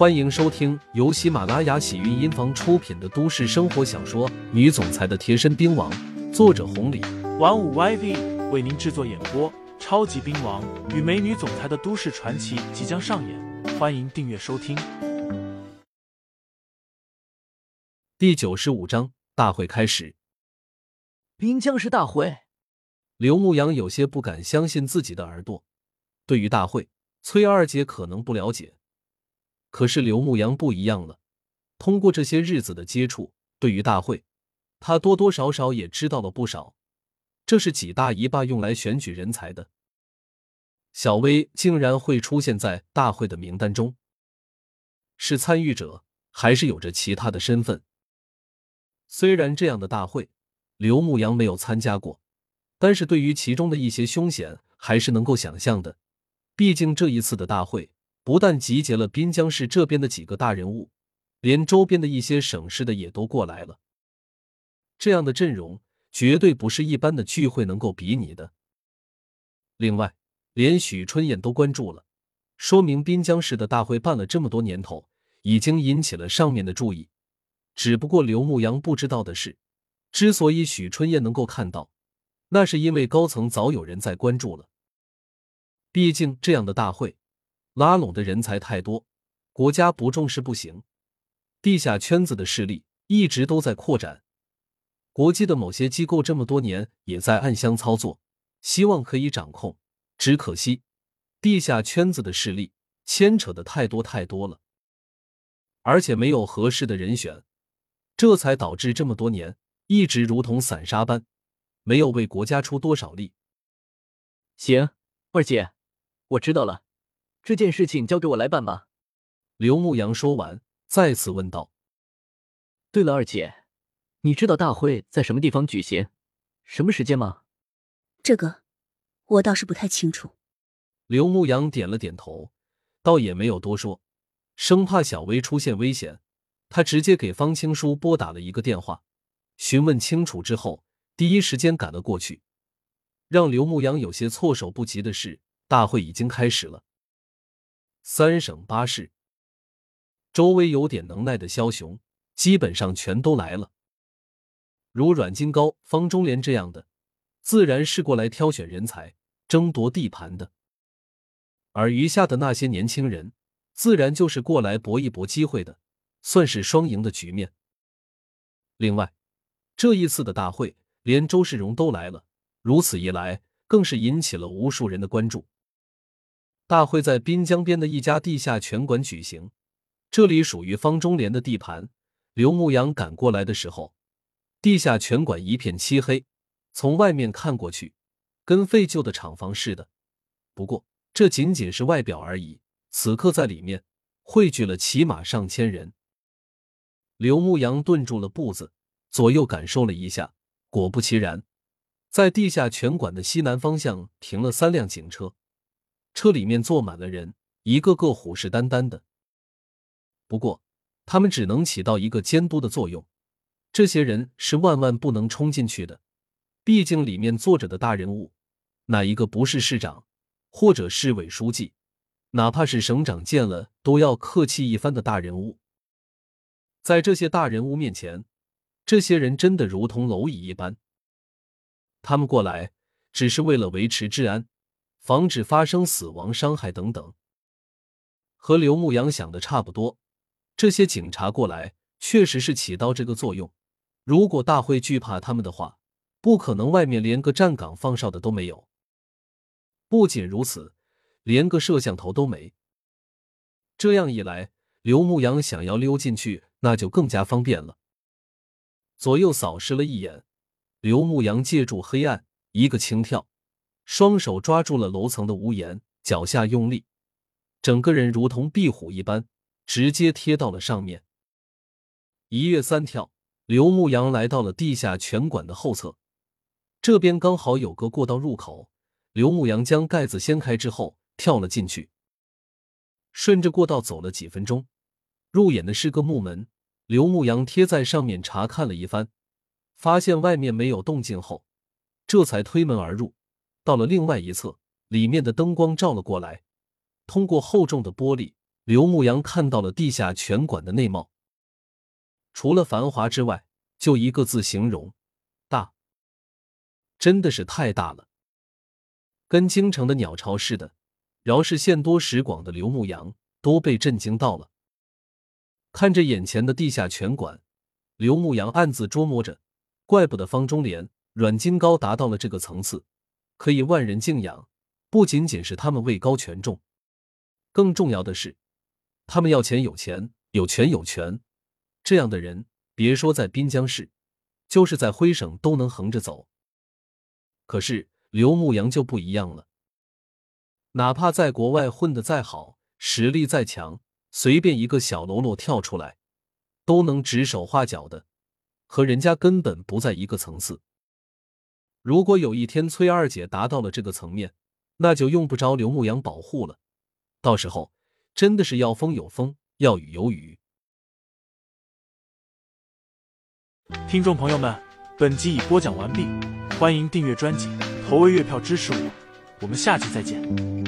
欢迎收听由喜马拉雅喜韵音房出品的都市生活小说《女总裁的贴身兵王》，作者红礼，玩五 YV 为您制作演播。超级兵王与美女总裁的都市传奇即将上演，欢迎订阅收听。第九十五章大会开始。滨江市大会，刘牧阳有些不敢相信自己的耳朵。对于大会，崔二姐可能不了解。可是刘牧阳不一样了，通过这些日子的接触，对于大会，他多多少少也知道了不少。这是几大一霸用来选举人才的。小薇竟然会出现在大会的名单中，是参与者还是有着其他的身份？虽然这样的大会，刘牧阳没有参加过，但是对于其中的一些凶险，还是能够想象的。毕竟这一次的大会。不但集结了滨江市这边的几个大人物，连周边的一些省市的也都过来了。这样的阵容绝对不是一般的聚会能够比拟的。另外，连许春燕都关注了，说明滨江市的大会办了这么多年头，已经引起了上面的注意。只不过刘牧阳不知道的是，之所以许春燕能够看到，那是因为高层早有人在关注了。毕竟这样的大会。拉拢的人才太多，国家不重视不行。地下圈子的势力一直都在扩展，国际的某些机构这么多年也在暗箱操作，希望可以掌控。只可惜，地下圈子的势力牵扯的太多太多了，而且没有合适的人选，这才导致这么多年一直如同散沙般，没有为国家出多少力。行，二姐，我知道了。这件事情交给我来办吧。”刘牧阳说完，再次问道：“对了，二姐，你知道大会在什么地方举行，什么时间吗？”“这个，我倒是不太清楚。”刘牧阳点了点头，倒也没有多说，生怕小薇出现危险，他直接给方青书拨打了一个电话，询问清楚之后，第一时间赶了过去。让刘牧阳有些措手不及的是，大会已经开始了。三省八市，周围有点能耐的枭雄，基本上全都来了。如阮金高、方中莲这样的，自然是过来挑选人才、争夺地盘的；而余下的那些年轻人，自然就是过来搏一搏机会的，算是双赢的局面。另外，这一次的大会，连周世荣都来了，如此一来，更是引起了无数人的关注。大会在滨江边的一家地下拳馆举行，这里属于方中莲的地盘。刘牧阳赶过来的时候，地下拳馆一片漆黑，从外面看过去，跟废旧的厂房似的。不过这仅仅是外表而已，此刻在里面汇聚了起码上千人。刘牧阳顿住了步子，左右感受了一下，果不其然，在地下拳馆的西南方向停了三辆警车。车里面坐满了人，一个个虎视眈眈的。不过，他们只能起到一个监督的作用。这些人是万万不能冲进去的，毕竟里面坐着的大人物，哪一个不是市长或者市委书记？哪怕是省长见了都要客气一番的大人物。在这些大人物面前，这些人真的如同蝼蚁一般。他们过来只是为了维持治安。防止发生死亡、伤害等等，和刘牧阳想的差不多。这些警察过来，确实是起到这个作用。如果大会惧怕他们的话，不可能外面连个站岗放哨的都没有。不仅如此，连个摄像头都没。这样一来，刘牧阳想要溜进去，那就更加方便了。左右扫视了一眼，刘牧阳借助黑暗，一个轻跳。双手抓住了楼层的屋檐，脚下用力，整个人如同壁虎一般，直接贴到了上面。一跃三跳，刘牧阳来到了地下拳馆的后侧，这边刚好有个过道入口。刘牧阳将盖子掀开之后，跳了进去。顺着过道走了几分钟，入眼的是个木门。刘牧阳贴在上面查看了一番，发现外面没有动静后，这才推门而入。到了另外一侧，里面的灯光照了过来。通过厚重的玻璃，刘牧阳看到了地下拳馆的内貌，除了繁华之外，就一个字形容：大。真的是太大了，跟京城的鸟巢似的。饶是见多识广的刘牧阳都被震惊到了。看着眼前的地下拳馆，刘牧阳暗自琢磨着：怪不得方中莲、阮金高达到了这个层次，可以万人敬仰。不仅仅是他们位高权重，更重要的是，他们要钱有钱，有权有权。这样的人，别说在滨江市，就是在徽省都能横着走。可是刘牧阳就不一样了。哪怕在国外混得再好，实力再强，随便一个小喽啰跳出来，都能指手画脚的，和人家根本不在一个层次。如果有一天崔二姐达到了这个层面，那就用不着刘牧阳保护了。到时候真的是要风有风，要雨有雨。听众朋友们，本集已播讲完毕，欢迎订阅专辑，投喂月票支持我，我们下期再见。